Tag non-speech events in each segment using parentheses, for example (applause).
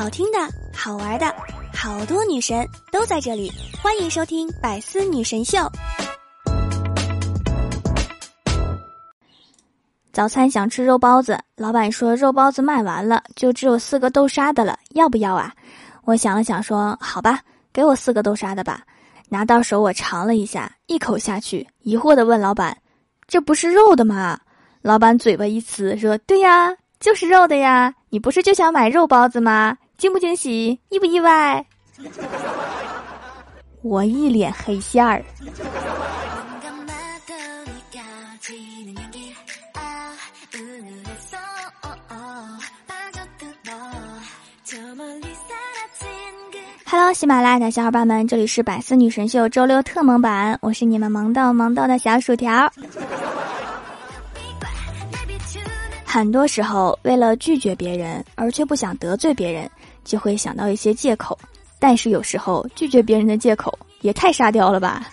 好听的、好玩的，好多女神都在这里，欢迎收听《百思女神秀》。早餐想吃肉包子，老板说肉包子卖完了，就只有四个豆沙的了，要不要啊？我想了想，说好吧，给我四个豆沙的吧。拿到手我尝了一下，一口下去，疑惑的问老板：“这不是肉的吗？”老板嘴巴一呲，说：“对呀，就是肉的呀。你不是就想买肉包子吗？惊不惊喜，意不意外？”我一脸黑线儿。哈喽喜马拉雅的小伙伴们，这里是百思女神秀周六特萌版，我是你们萌豆萌豆的小薯条。很多时候，为了拒绝别人，而却不想得罪别人，就会想到一些借口。但是有时候，拒绝别人的借口也太沙雕了吧！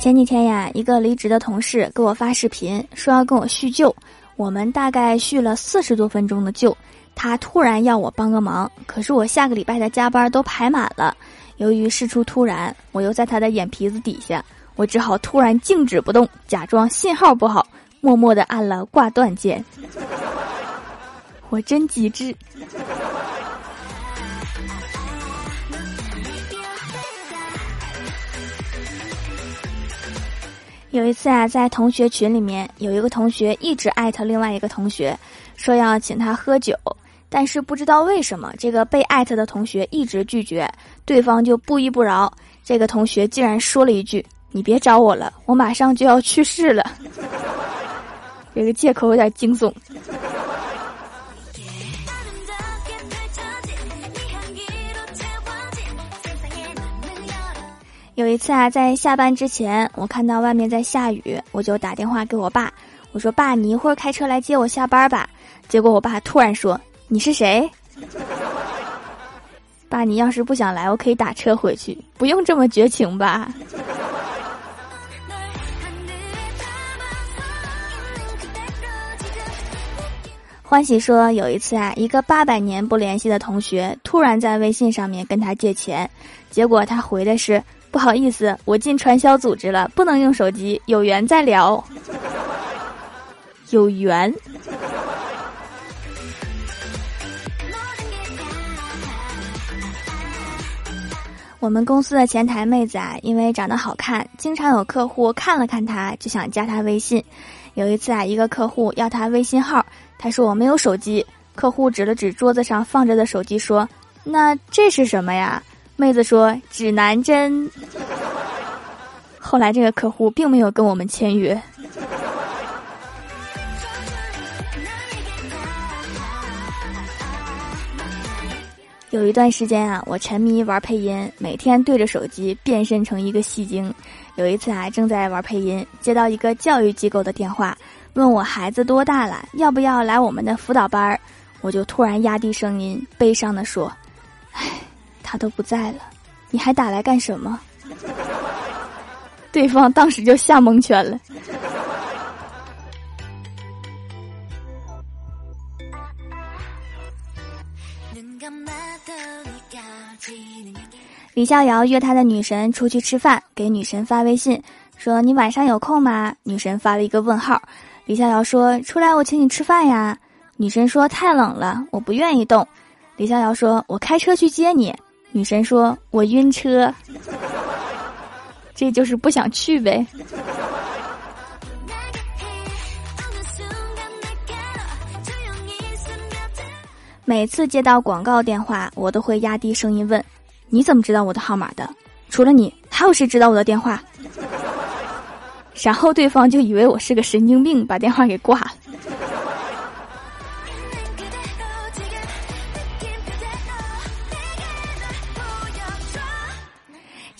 前几天呀，一个离职的同事给我发视频，说要跟我叙旧。我们大概叙了四十多分钟的旧。他突然要我帮个忙，可是我下个礼拜的加班都排满了。由于事出突然，我又在他的眼皮子底下，我只好突然静止不动，假装信号不好，默默的按了挂断键。我真机智。有一次啊，在同学群里面，有一个同学一直艾特另外一个同学，说要请他喝酒。但是不知道为什么，这个被艾特的同学一直拒绝，对方就不依不饶。这个同学竟然说了一句：“你别找我了，我马上就要去世了。”这个借口有点惊悚。有一次啊，在下班之前，我看到外面在下雨，我就打电话给我爸，我说：“爸，你一会儿开车来接我下班吧。”结果我爸突然说。你是谁，(laughs) 爸？你要是不想来，我可以打车回去，不用这么绝情吧？(laughs) 欢喜说，有一次啊，一个八百年不联系的同学突然在微信上面跟他借钱，结果他回的是不好意思，我进传销组织了，不能用手机，有缘再聊。有缘。我们公司的前台妹子啊，因为长得好看，经常有客户看了看她就想加她微信。有一次啊，一个客户要她微信号，她说我没有手机。客户指了指桌子上放着的手机，说：“那这是什么呀？”妹子说：“指南针。”后来这个客户并没有跟我们签约。有一段时间啊，我沉迷玩配音，每天对着手机变身成一个戏精。有一次啊，正在玩配音，接到一个教育机构的电话，问我孩子多大了，要不要来我们的辅导班儿。我就突然压低声音，悲伤的说：“唉，他都不在了，你还打来干什么？” (laughs) 对方当时就吓蒙圈了。李逍遥约他的女神出去吃饭，给女神发微信说：“你晚上有空吗？”女神发了一个问号。李逍遥说：“出来，我请你吃饭呀。”女神说：“太冷了，我不愿意动。”李逍遥说：“我开车去接你。”女神说：“我晕车。”这就是不想去呗。每次接到广告电话，我都会压低声音问。你怎么知道我的号码的？除了你，还有谁知道我的电话？然后对方就以为我是个神经病，把电话给挂了。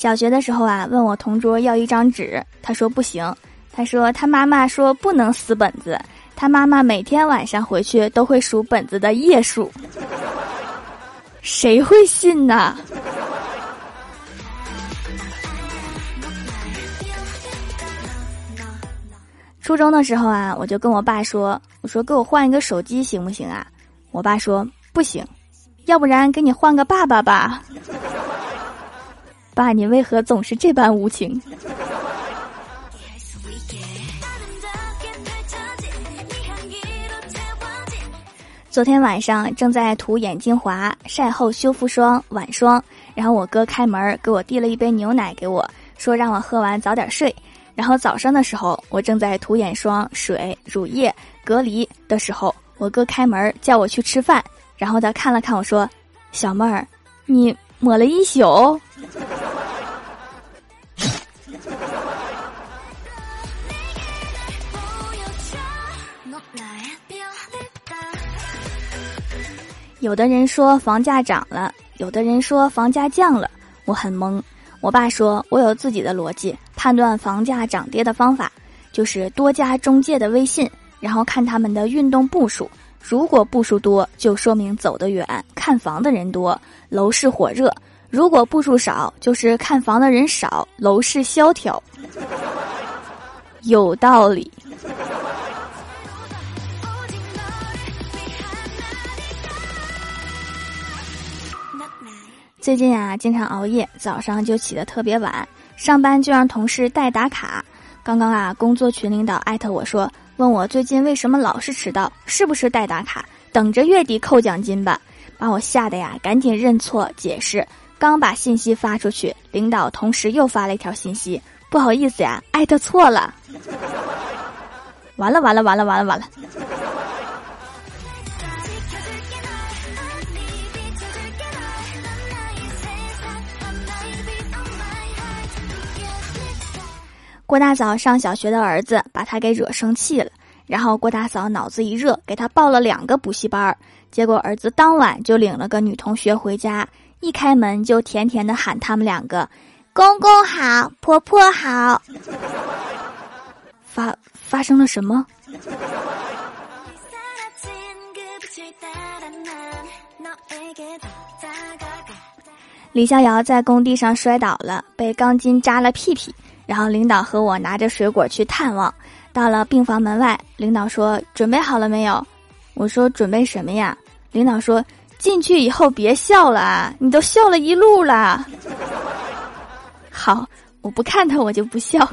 小学的时候啊，问我同桌要一张纸，他说不行，他说他妈妈说不能撕本子，他妈妈每天晚上回去都会数本子的页数。谁会信呢？初中的时候啊，我就跟我爸说：“我说给我换一个手机行不行啊？”我爸说不行，要不然给你换个爸爸吧。爸，你为何总是这般无情？昨天晚上正在涂眼精华、晒后修复霜、晚霜，然后我哥开门给我递了一杯牛奶给我，说让我喝完早点睡。然后早上的时候，我正在涂眼霜、水、乳液、隔离的时候，我哥开门叫我去吃饭，然后他看了看我说：“小妹儿，你抹了一宿。”有的人说房价涨了，有的人说房价降了，我很懵。我爸说我有自己的逻辑，判断房价涨跌的方法就是多加中介的微信，然后看他们的运动步数。如果步数多，就说明走得远，看房的人多，楼市火热；如果步数少，就是看房的人少，楼市萧条。(laughs) 有道理。最近啊，经常熬夜，早上就起得特别晚，上班就让同事代打卡。刚刚啊，工作群领导艾特我说，问我最近为什么老是迟到，是不是代打卡？等着月底扣奖金吧，把我吓得呀，赶紧认错解释。刚把信息发出去，领导同时又发了一条信息，不好意思呀，艾特错了。完了完了完了完了完了。郭大嫂上小学的儿子把他给惹生气了，然后郭大嫂脑子一热，给他报了两个补习班儿。结果儿子当晚就领了个女同学回家，一开门就甜甜的喊他们两个：“公公好，婆婆好。”发发生了什么？李逍遥在工地上摔倒了，被钢筋扎了屁屁。然后领导和我拿着水果去探望，到了病房门外，领导说：“准备好了没有？”我说：“准备什么呀？”领导说：“进去以后别笑了啊，你都笑了一路了。(laughs) ”好，我不看他，我就不笑。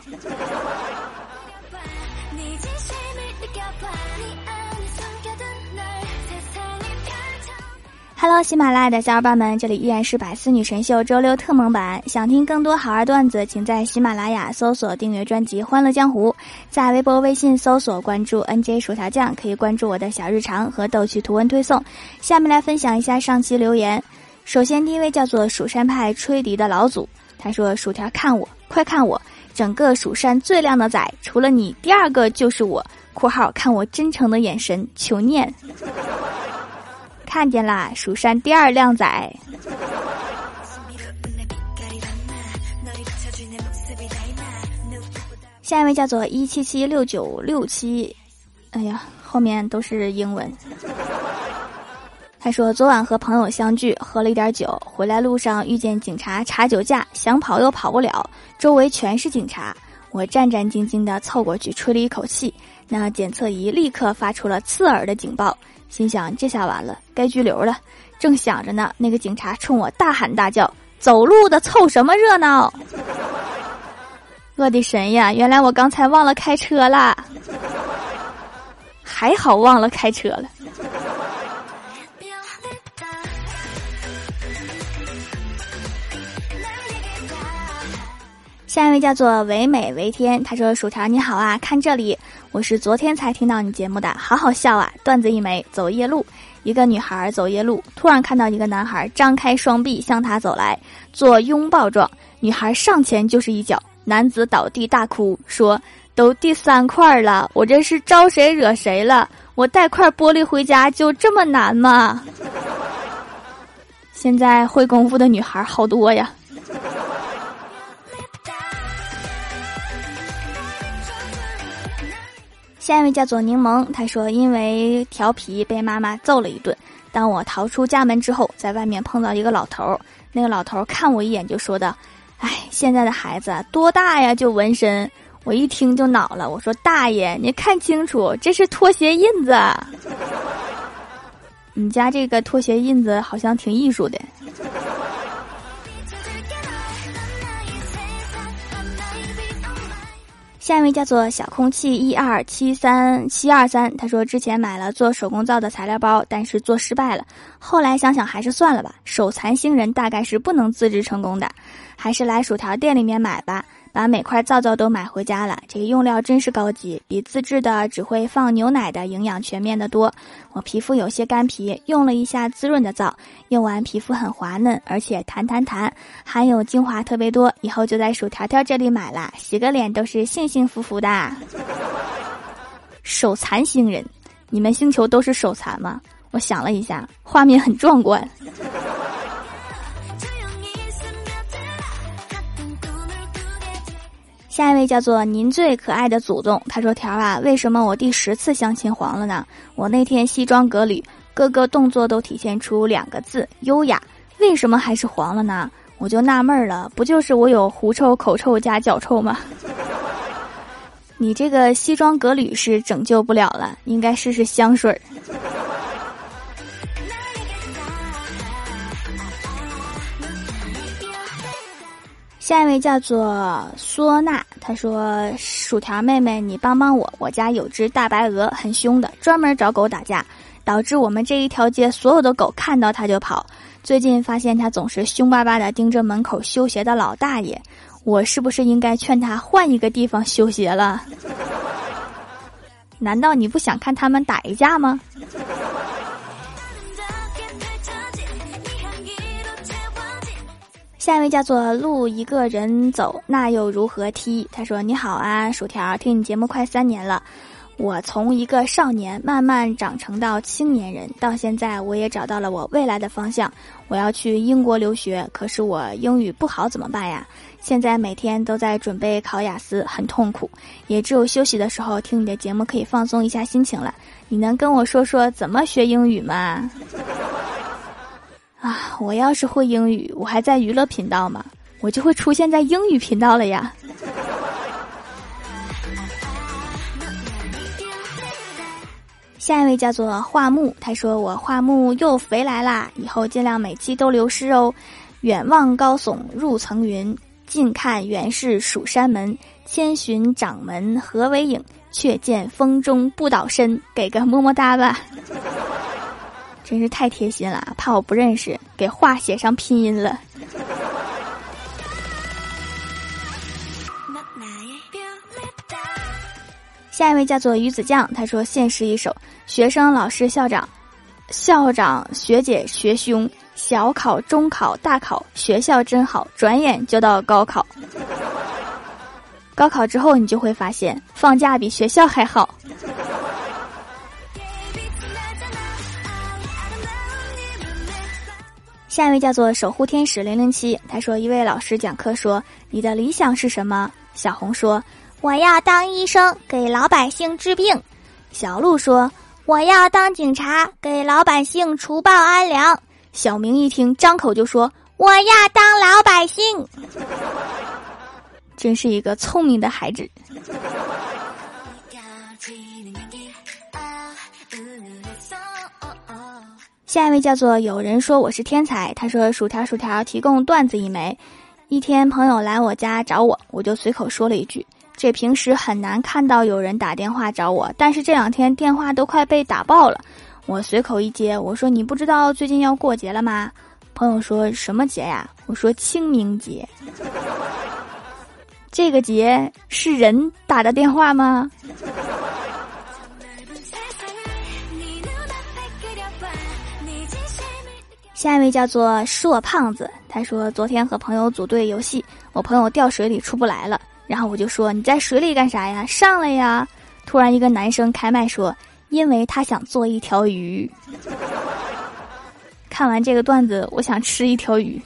Hello，喜马拉雅的小伙伴们，这里依然是百思女神秀周六特蒙版。想听更多好玩段子，请在喜马拉雅搜索订阅专辑《欢乐江湖》，在微博、微信搜索关注 NJ 薯条酱，可以关注我的小日常和逗趣图文推送。下面来分享一下上期留言。首先，第一位叫做蜀山派吹笛的老祖，他说：“薯条看我，快看我，整个蜀山最靓的仔，除了你，第二个就是我。”（括号看我真诚的眼神，求念。）看见啦，蜀山第二靓仔。下一位叫做一七七六九六七，哎呀，后面都是英文。他说昨晚和朋友相聚，喝了一点酒，回来路上遇见警察查酒驾，想跑又跑不了，周围全是警察。我战战兢兢地凑过去吹了一口气，那检测仪立刻发出了刺耳的警报。心想这下完了，该拘留了。正想着呢，那个警察冲我大喊大叫：“走路的凑什么热闹！” (laughs) 我的神呀！原来我刚才忘了开车啦，还好忘了开车了。下一位叫做唯美为天，他说：“薯条你好啊，看这里，我是昨天才听到你节目的，好好笑啊！段子一枚，走夜路，一个女孩走夜路，突然看到一个男孩张开双臂向她走来，做拥抱状，女孩上前就是一脚，男子倒地大哭，说：都第三块了，我这是招谁惹谁了？我带块玻璃回家就这么难吗？现在会功夫的女孩好多呀。”下一位叫做柠檬，他说：“因为调皮被妈妈揍了一顿。当我逃出家门之后，在外面碰到一个老头儿。那个老头儿看我一眼就说道：‘哎，现在的孩子多大呀就纹身？’我一听就恼了，我说：‘大爷，你看清楚，这是拖鞋印子。’ (laughs) 你家这个拖鞋印子好像挺艺术的。下一位叫做小空气一二七三七二三，他说之前买了做手工皂的材料包，但是做失败了，后来想想还是算了吧。手残星人大概是不能自制成功的，还是来薯条店里面买吧。把每块皂皂都买回家了，这个用料真是高级，比自制的只会放牛奶的营养全面的多。我皮肤有些干皮，用了一下滋润的皂，用完皮肤很滑嫩，而且弹弹弹，含有精华特别多。以后就在薯条条这里买了，洗个脸都是幸幸福福的。(laughs) 手残星人，你们星球都是手残吗？我想了一下，画面很壮观。下一位叫做您最可爱的祖宗，他说：“条啊，为什么我第十次相亲黄了呢？我那天西装革履，各个动作都体现出两个字优雅，为什么还是黄了呢？我就纳闷了，不就是我有狐臭、口臭加脚臭吗？你这个西装革履是拯救不了了，应该试试香水儿。”下一位叫做苏娜，他说：“薯条妹妹，你帮帮我，我家有只大白鹅，很凶的，专门找狗打架，导致我们这一条街所有的狗看到它就跑。最近发现它总是凶巴巴的盯着门口修鞋的老大爷，我是不是应该劝他换一个地方修鞋了？难道你不想看他们打一架吗？”下一位叫做路一个人走，那又如何踢？他说：“你好啊，薯条，听你节目快三年了，我从一个少年慢慢长成到青年人，到现在我也找到了我未来的方向，我要去英国留学，可是我英语不好怎么办呀？现在每天都在准备考雅思，很痛苦，也只有休息的时候听你的节目可以放松一下心情了。你能跟我说说怎么学英语吗？”啊，我要是会英语，我还在娱乐频道吗？我就会出现在英语频道了呀。下一位叫做画木，他说我画木又肥来啦，以后尽量每期都流失哦。远望高耸入层云，近看原是蜀山门。千寻掌门何为影？却见风中不倒身。给个么么哒吧。真是太贴心了，怕我不认识，给话写上拼音了。(laughs) 下一位叫做鱼子酱，他说：“现实一首，学生、老师、校长、校长、学姐、学兄，小考、中考、大考，学校真好，转眼就到高考。高考之后，你就会发现，放假比学校还好。”下一位叫做守护天使零零七，他说一位老师讲课说：“你的理想是什么？”小红说：“我要当医生，给老百姓治病。”小鹿说：“我要当警察，给老百姓除暴安良。”小明一听，张口就说：“我要当老百姓。” (laughs) 真是一个聪明的孩子。下一位叫做有人说我是天才，他说薯条薯条提供段子一枚。一天朋友来我家找我，我就随口说了一句：这平时很难看到有人打电话找我，但是这两天电话都快被打爆了。我随口一接，我说你不知道最近要过节了吗？朋友说什么节呀？我说清明节。这个节是人打的电话吗？下一位叫做硕胖子，他说昨天和朋友组队游戏，我朋友掉水里出不来了，然后我就说你在水里干啥呀？上来呀！突然一个男生开麦说，因为他想做一条鱼。看完这个段子，我想吃一条鱼。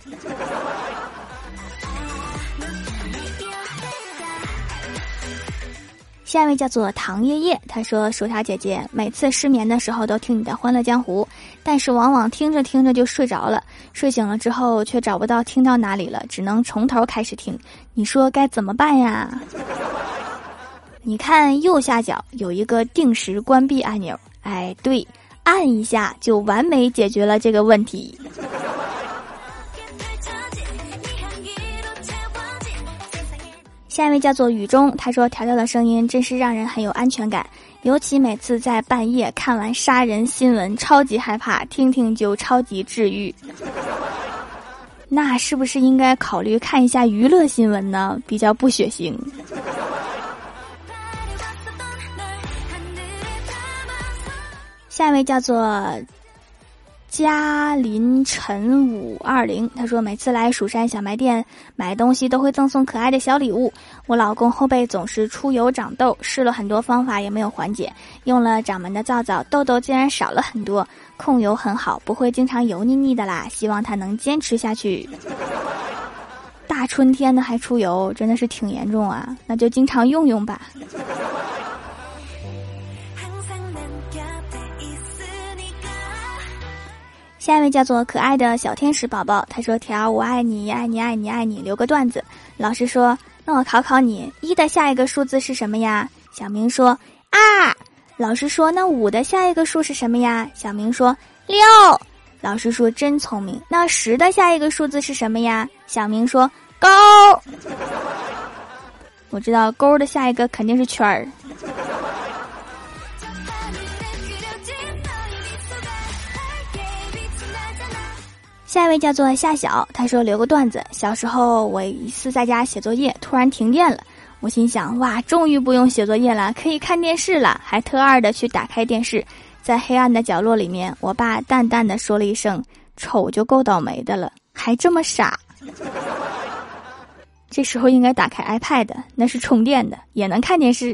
下一位叫做唐爷爷，他说：“薯条姐姐，每次失眠的时候都听你的《欢乐江湖》，但是往往听着听着就睡着了，睡醒了之后却找不到听到哪里了，只能从头开始听。你说该怎么办呀？”你看右下角有一个定时关闭按钮，哎，对，按一下就完美解决了这个问题。下一位叫做雨中，他说：“条条的声音真是让人很有安全感，尤其每次在半夜看完杀人新闻，超级害怕，听听就超级治愈。(laughs) 那是不是应该考虑看一下娱乐新闻呢？比较不血腥。”下一位叫做。嘉林晨五二零，他说每次来蜀山小卖店买东西都会赠送可爱的小礼物。我老公后背总是出油长痘，试了很多方法也没有缓解，用了掌门的皂皂，痘痘竟然少了很多，控油很好，不会经常油腻腻的啦。希望他能坚持下去。大春天的还出油，真的是挺严重啊，那就经常用用吧。下一位叫做可爱的小天使宝宝，他说：“条，我爱你，爱你，爱你，爱你。”留个段子。老师说：“那我考考你，一的下一个数字是什么呀？”小明说：“二。”老师说：“那五的下一个数是什么呀？”小明说：“六。”老师说：“真聪明。”那十的下一个数字是什么呀？小明说：“勾。”我知道勾的下一个肯定是圈儿。下一位叫做夏晓，他说留个段子。小时候我一次在家写作业，突然停电了，我心想哇，终于不用写作业了，可以看电视了，还特二的去打开电视，在黑暗的角落里面，我爸淡淡的说了一声：“丑就够倒霉的了，还这么傻。”这时候应该打开 iPad，那是充电的，也能看电视。